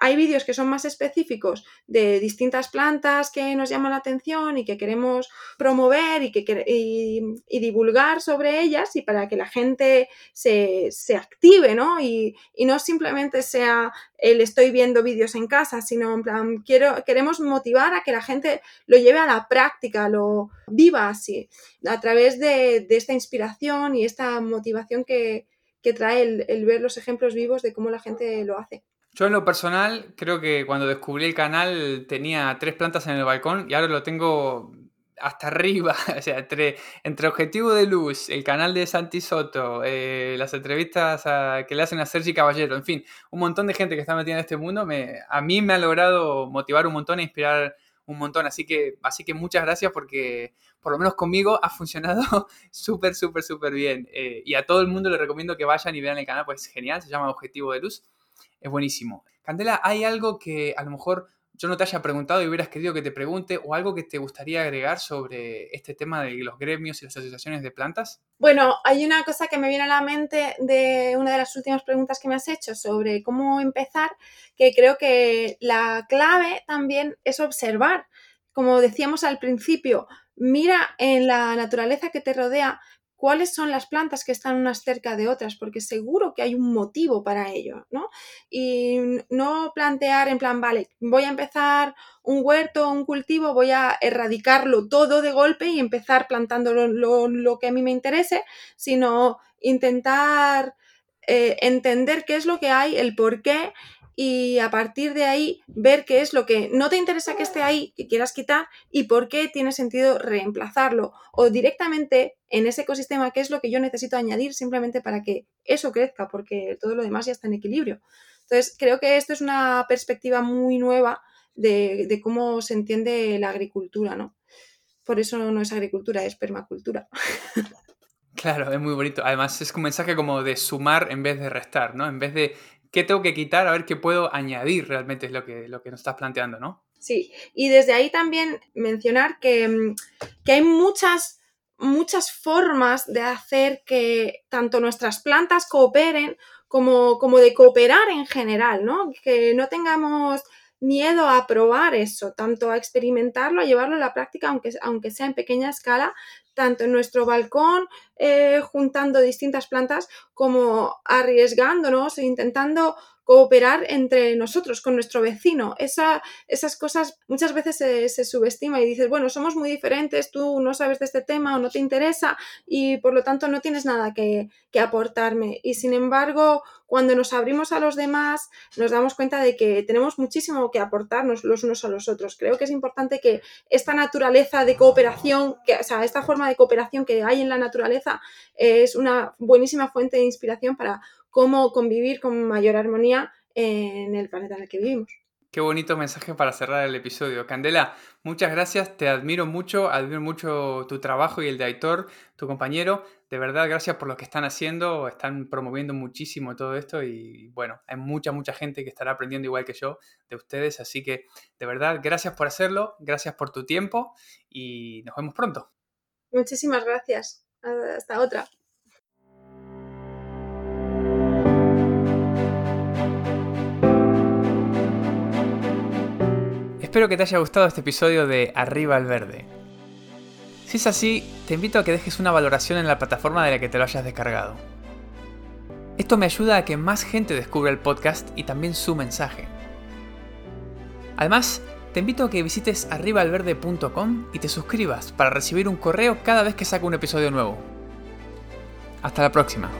hay vídeos que son más específicos de distintas plantas que nos llaman la atención y que queremos promover y, que, y, divulgar sobre ellas y para que la gente se, active, ¿no? Y, no simplemente sea el estoy viendo vídeos en casa, sino en plan, quiero, queremos motivar a que la gente lo lleve a la práctica, lo viva así, a través de, esta inspiración y esta motivación que, trae el ver los ejemplos vivos de cómo la gente lo hace. Yo en lo personal creo que cuando descubrí el canal tenía tres plantas en el balcón y ahora lo tengo hasta arriba, o sea, entre, entre Objetivo de Luz, el canal de Santi Soto, eh, las entrevistas que le hacen a Sergi Caballero, en fin, un montón de gente que está metida en este mundo, me, a mí me ha logrado motivar un montón e inspirar un montón, así que, así que muchas gracias porque por lo menos conmigo ha funcionado súper, súper, súper bien. Eh, y a todo el mundo le recomiendo que vayan y vean el canal, pues es genial, se llama Objetivo de Luz es buenísimo. Candela, ¿hay algo que a lo mejor yo no te haya preguntado y hubieras querido que te pregunte o algo que te gustaría agregar sobre este tema de los gremios y las asociaciones de plantas? Bueno, hay una cosa que me viene a la mente de una de las últimas preguntas que me has hecho sobre cómo empezar, que creo que la clave también es observar. Como decíamos al principio, mira en la naturaleza que te rodea cuáles son las plantas que están unas cerca de otras, porque seguro que hay un motivo para ello, ¿no? Y no plantear en plan, vale, voy a empezar un huerto, un cultivo, voy a erradicarlo todo de golpe y empezar plantando lo, que a mí me interese, sino intentar eh, entender qué es lo que hay, el por qué y a partir de ahí ver qué es lo que no te interesa que esté ahí, que quieras quitar y por qué tiene sentido reemplazarlo o directamente en ese ecosistema qué es lo que yo necesito añadir simplemente para que eso crezca porque todo lo demás ya está en equilibrio. Entonces creo que esto es una perspectiva muy nueva de, cómo se entiende la agricultura, ¿no? Por eso no es agricultura, es permacultura. Claro, es muy bonito. Además es un mensaje como de sumar en vez de restar, ¿no? En vez de qué tengo que quitar, a ver qué puedo añadir realmente es lo que, lo que nos estás planteando, ¿no? Sí, y desde ahí también mencionar que, mm, que hay muchas, muchas formas de hacer que tanto nuestras plantas cooperen como, como de cooperar en general, ¿no? Que no tengamos miedo a probar eso, tanto a experimentarlo, a llevarlo a la práctica, aunque, aunque sea en pequeña escala, tanto en nuestro balcón, eh, juntando distintas plantas, como arriesgándonos e intentando cooperar entre nosotros, con nuestro vecino. Esa, esas cosas muchas veces se, subestima y dices, bueno, somos muy diferentes, tú no sabes de este tema o no te interesa y por lo tanto no tienes nada que, que aportarme. Y sin embargo, cuando nos abrimos a los demás, nos damos cuenta de que tenemos muchísimo que aportarnos los unos a los otros. Creo que es importante que esta naturaleza de cooperación, que, o sea, esta forma de cooperación que hay en la naturaleza es una buenísima fuente de inspiración para cómo convivir con mayor armonía en el planeta en el que vivimos. Qué bonito mensaje para cerrar el episodio. Candela, muchas gracias, te admiro mucho, admiro mucho tu trabajo y el de Aitor, tu compañero. De verdad, gracias por lo que están haciendo, están promoviendo muchísimo todo esto y bueno, hay mucha, mucha gente que estará aprendiendo igual que yo de ustedes, así que de verdad, gracias por hacerlo, gracias por tu tiempo y nos vemos pronto. Muchísimas gracias. Hasta otra. Espero que te haya gustado este episodio de Arriba al Verde. Si es así, te invito a que dejes una valoración en la plataforma de la que te lo hayas descargado. Esto me ayuda a que más gente descubra el podcast y también su mensaje. Además, te invito a que visites arribaalverde.com y te suscribas para recibir un correo cada vez que saco un episodio nuevo. Hasta la próxima.